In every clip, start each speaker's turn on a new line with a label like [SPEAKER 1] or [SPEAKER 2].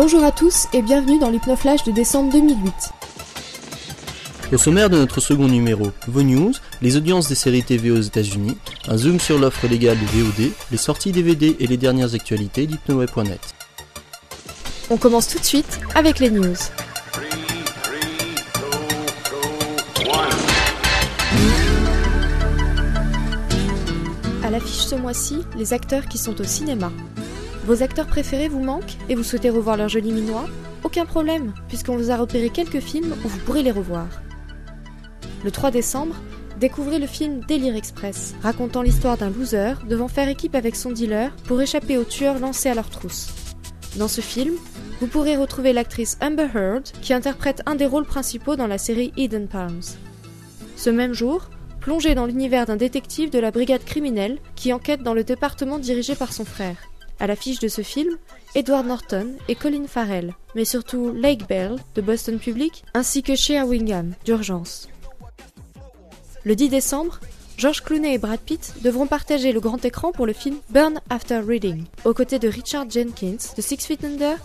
[SPEAKER 1] Bonjour à tous et bienvenue dans l'Hypnoflash de décembre 2008.
[SPEAKER 2] Au sommaire de notre second numéro, vos news, les audiences des séries TV aux États-Unis, un zoom sur l'offre légale de VOD, les sorties DVD et les dernières actualités d'hypnoweb.net.
[SPEAKER 1] On commence tout de suite avec les news. À l'affiche ce mois-ci, les acteurs qui sont au cinéma. Vos acteurs préférés vous manquent et vous souhaitez revoir leur joli minois? Aucun problème, puisqu'on vous a repéré quelques films où vous pourrez les revoir. Le 3 décembre, découvrez le film Délire Express, racontant l'histoire d'un loser devant faire équipe avec son dealer pour échapper aux tueurs lancés à leur trousse. Dans ce film, vous pourrez retrouver l'actrice Amber Heard qui interprète un des rôles principaux dans la série Eden Palms. Ce même jour, plongez dans l'univers d'un détective de la brigade criminelle qui enquête dans le département dirigé par son frère. À l'affiche de ce film, Edward Norton et Colin Farrell, mais surtout Lake Bell de Boston Public ainsi que Shea Wingham d'Urgence. Le 10 décembre, George Clooney et Brad Pitt devront partager le grand écran pour le film Burn After Reading, aux côtés de Richard Jenkins de Six Feet Under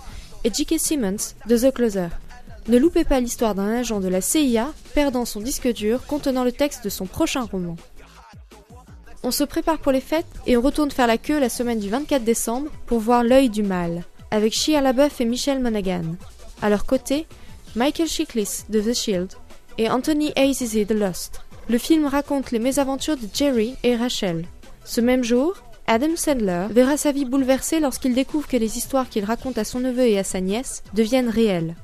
[SPEAKER 1] et J.K. Simmons de The Closer. Ne loupez pas l'histoire d'un agent de la CIA perdant son disque dur contenant le texte de son prochain roman. On se prépare pour les fêtes et on retourne faire la queue la semaine du 24 décembre pour voir L'œil du mal, avec Shia LaBeouf et Michelle Monaghan. À leur côté, Michael Chiklis de The Shield et Anthony Azizi de Lost. Le film raconte les mésaventures de Jerry et Rachel. Ce même jour, Adam Sandler verra sa vie bouleversée lorsqu'il découvre que les histoires qu'il raconte à son neveu et à sa nièce deviennent réelles.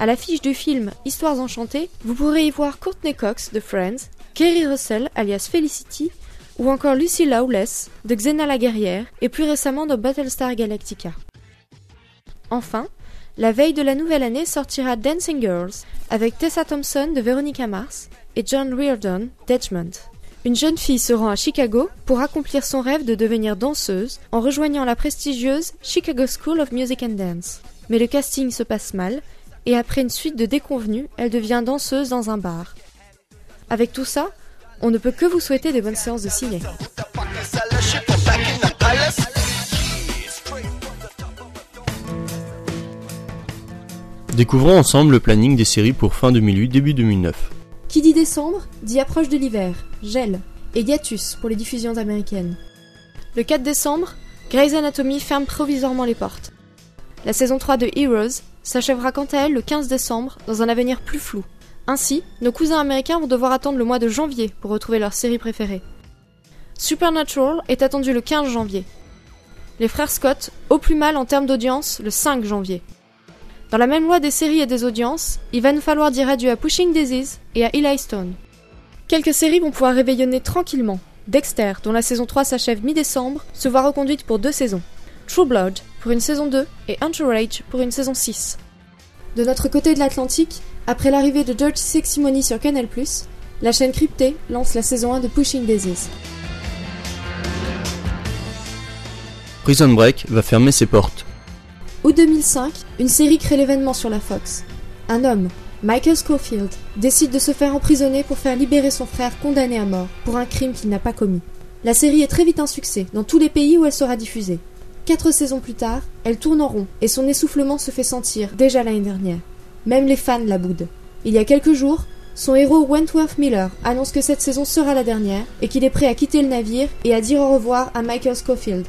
[SPEAKER 1] À l'affiche du film Histoires enchantées, vous pourrez y voir Courtney Cox de Friends, Kerry Russell alias Felicity ou encore Lucy Lawless de Xena la guerrière et plus récemment de Battlestar Galactica. Enfin, la veille de la nouvelle année sortira Dancing Girls avec Tessa Thompson de Veronica Mars et John Reardon d'Edgemont. Une jeune fille se rend à Chicago pour accomplir son rêve de devenir danseuse en rejoignant la prestigieuse Chicago School of Music and Dance. Mais le casting se passe mal et après une suite de déconvenues, elle devient danseuse dans un bar. Avec tout ça, on ne peut que vous souhaiter des bonnes séances de ciné.
[SPEAKER 2] Découvrons ensemble le planning des séries pour fin 2008, début 2009.
[SPEAKER 1] Qui dit décembre, dit approche de l'hiver, gel, et hiatus pour les diffusions américaines. Le 4 décembre, Grey's Anatomy ferme provisoirement les portes. La saison 3 de Heroes s'achèvera quant à elle le 15 décembre dans un avenir plus flou. Ainsi, nos cousins américains vont devoir attendre le mois de janvier pour retrouver leur série préférée. Supernatural est attendu le 15 janvier. Les frères Scott, au plus mal en termes d'audience, le 5 janvier. Dans la même loi des séries et des audiences, il va nous falloir dire adieu à Pushing Daisies et à Eli Stone. Quelques séries vont pouvoir réveillonner tranquillement. Dexter, dont la saison 3 s'achève mi-décembre, se voit reconduite pour deux saisons. True Blood pour une saison 2 et Entourage pour une saison 6. De notre côté de l'Atlantique, après l'arrivée de Dirty Sexy Money sur Canal+, la chaîne cryptée lance la saison 1 de Pushing Daisies.
[SPEAKER 2] Prison Break va fermer ses portes.
[SPEAKER 1] Août 2005, une série crée l'événement sur la Fox. Un homme, Michael Schofield, décide de se faire emprisonner pour faire libérer son frère condamné à mort pour un crime qu'il n'a pas commis. La série est très vite un succès dans tous les pays où elle sera diffusée. Quatre saisons plus tard, elle tourne en rond et son essoufflement se fait sentir déjà l'année dernière. Même les fans la boudent. Il y a quelques jours, son héros Wentworth Miller annonce que cette saison sera la dernière et qu'il est prêt à quitter le navire et à dire au revoir à Michael Schofield.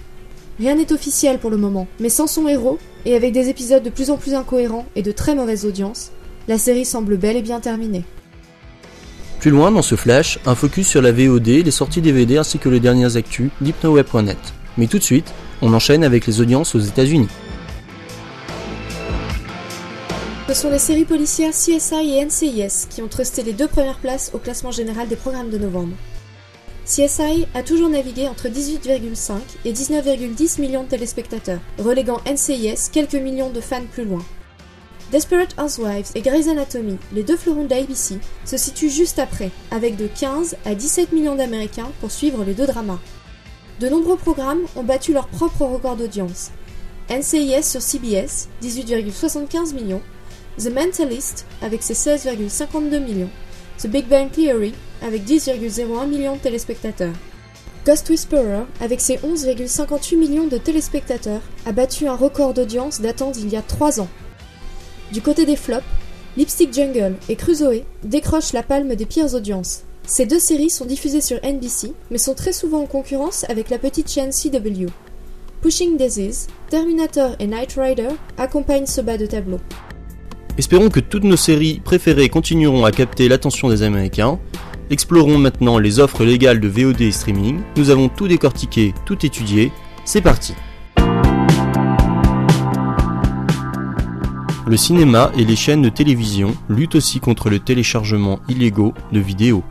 [SPEAKER 1] Rien n'est officiel pour le moment, mais sans son héros, et avec des épisodes de plus en plus incohérents et de très mauvaises audiences, la série semble bel et bien terminée.
[SPEAKER 2] Plus loin dans ce flash, un focus sur la VOD, les sorties DVD ainsi que les dernières actus d'hypnoweb.net. Mais tout de suite, on enchaîne avec les audiences aux États-Unis.
[SPEAKER 1] Ce sont les séries policières CSI et NCIS qui ont trusté les deux premières places au classement général des programmes de novembre. CSI a toujours navigué entre 18,5 et 19,10 millions de téléspectateurs, reléguant NCIS quelques millions de fans plus loin. Desperate Housewives et Grey's Anatomy, les deux fleurons d'ABC, se situent juste après, avec de 15 à 17 millions d'Américains pour suivre les deux dramas. De nombreux programmes ont battu leur propre record d'audience. NCIS sur CBS, 18,75 millions, The Mentalist, avec ses 16,52 millions, The Big Bang Theory, avec 10,01 millions de téléspectateurs. Ghost Whisperer, avec ses 11,58 millions de téléspectateurs, a battu un record d'audience datant d'il y a 3 ans. Du côté des flops, Lipstick Jungle et Crusoe décrochent la palme des pires audiences. Ces deux séries sont diffusées sur NBC, mais sont très souvent en concurrence avec la petite chaîne CW. Pushing Daisies, Terminator et Knight Rider accompagnent ce bas de tableau.
[SPEAKER 2] Espérons que toutes nos séries préférées continueront à capter l'attention des Américains. Explorons maintenant les offres légales de VOD et streaming. Nous avons tout décortiqué, tout étudié. C'est parti Le cinéma et les chaînes de télévision luttent aussi contre le téléchargement illégaux de vidéos.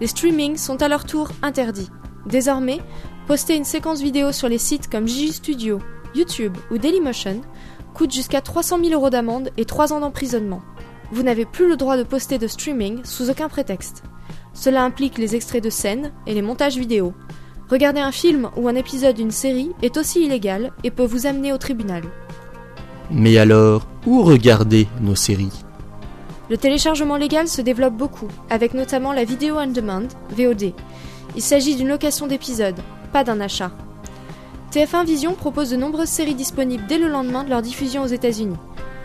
[SPEAKER 1] Les streamings sont à leur tour interdits. Désormais, poster une séquence vidéo sur les sites comme Gigi Studio, YouTube ou Dailymotion coûte jusqu'à 300 000 euros d'amende et 3 ans d'emprisonnement. Vous n'avez plus le droit de poster de streaming sous aucun prétexte. Cela implique les extraits de scènes et les montages vidéo. Regarder un film ou un épisode d'une série est aussi illégal et peut vous amener au tribunal.
[SPEAKER 2] Mais alors, où regarder nos séries?
[SPEAKER 1] Le téléchargement légal se développe beaucoup, avec notamment la vidéo on demand, VOD. Il s'agit d'une location d'épisodes, pas d'un achat. TF1 Vision propose de nombreuses séries disponibles dès le lendemain de leur diffusion aux États-Unis.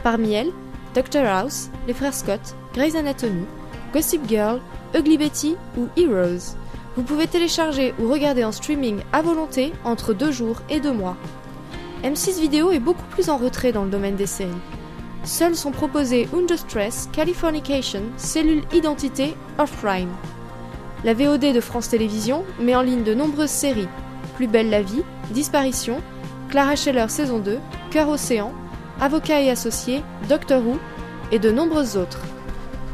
[SPEAKER 1] Parmi elles, Doctor House, Les Frères Scott, Grey's Anatomy, Gossip Girl, Ugly Betty ou Heroes. Vous pouvez télécharger ou regarder en streaming à volonté entre deux jours et deux mois. M6 Vidéo est beaucoup plus en retrait dans le domaine des séries. Seuls sont proposés Under Stress, Californication, Cellule Identité, Offline. La VOD de France Télévisions met en ligne de nombreuses séries Plus belle la vie, Disparition, Clara Scheller saison 2, Cœur Océan, Avocat et Associés, Doctor Who et de nombreuses autres.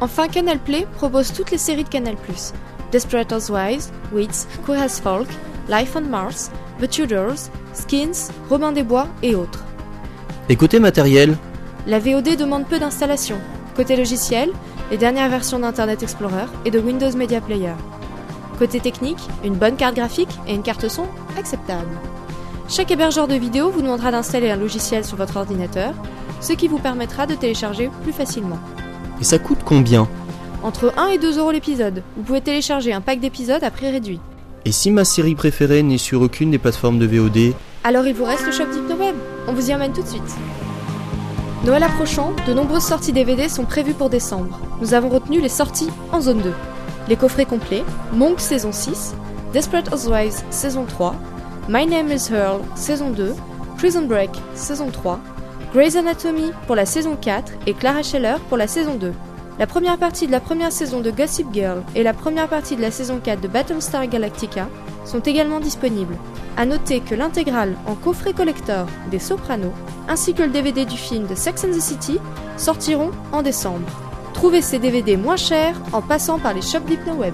[SPEAKER 1] Enfin, Canal Play propose toutes les séries de Canal+. Desperate Housewives, Wits, Queer as Folk, Life on Mars, The Tudors, Skins, Robin des Bois et autres.
[SPEAKER 2] Et côté matériel
[SPEAKER 1] La VOD demande peu d'installation. Côté logiciel, les dernières versions d'Internet Explorer et de Windows Media Player. Côté technique, une bonne carte graphique et une carte son acceptable. Chaque hébergeur de vidéo vous demandera d'installer un logiciel sur votre ordinateur, ce qui vous permettra de télécharger plus facilement.
[SPEAKER 2] Et ça coûte combien?
[SPEAKER 1] Entre 1 et 2 euros l'épisode, vous pouvez télécharger un pack d'épisodes à prix réduit.
[SPEAKER 2] Et si ma série préférée n'est sur aucune des plateformes de VOD
[SPEAKER 1] Alors il vous reste le shop d'HypnoWeb, on vous y emmène tout de suite. Noël approchant, de nombreuses sorties DVD sont prévues pour décembre. Nous avons retenu les sorties en zone 2. Les coffrets complets, Monk saison 6, Desperate Housewives saison 3, My Name is Earl saison 2, Prison Break saison 3, Grey's Anatomy pour la saison 4 et Clara Scheller pour la saison 2. La première partie de la première saison de Gossip Girl et la première partie de la saison 4 de Battlestar Galactica sont également disponibles. A noter que l'intégrale en coffret collector des Sopranos ainsi que le DVD du film de Sex and the City sortiront en décembre. Trouvez ces DVD moins chers en passant par les shops d'HypnoWeb.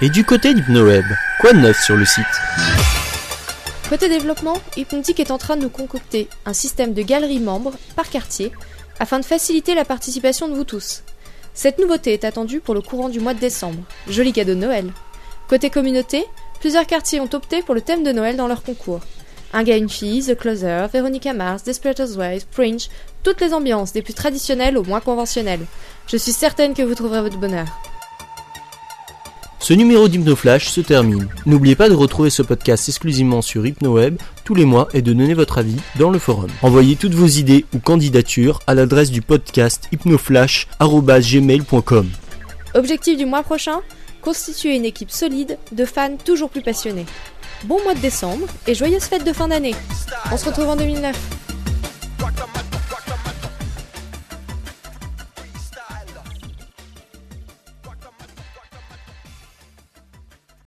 [SPEAKER 2] Et du côté d'HypnoWeb, quoi de neuf sur le site?
[SPEAKER 1] Côté développement, Hypnotic est en train de nous concocter un système de galeries membres par quartier afin de faciliter la participation de vous tous. Cette nouveauté est attendue pour le courant du mois de décembre. Joli cadeau de Noël. Côté communauté, plusieurs quartiers ont opté pour le thème de Noël dans leur concours. Un gars, une fille, The Closer, Veronica Mars, Desperate Housewives, Fringe, toutes les ambiances, des plus traditionnelles aux moins conventionnelles. Je suis certaine que vous trouverez votre bonheur.
[SPEAKER 2] Ce numéro d'HypnoFlash se termine. N'oubliez pas de retrouver ce podcast exclusivement sur HypnoWeb tous les mois et de donner votre avis dans le forum. Envoyez toutes vos idées ou candidatures à l'adresse du podcast hypnoflash.gmail.com
[SPEAKER 1] Objectif du mois prochain? Constituer une équipe solide de fans toujours plus passionnés. Bon mois de décembre et joyeuses fêtes de fin d'année. On se retrouve en 2009.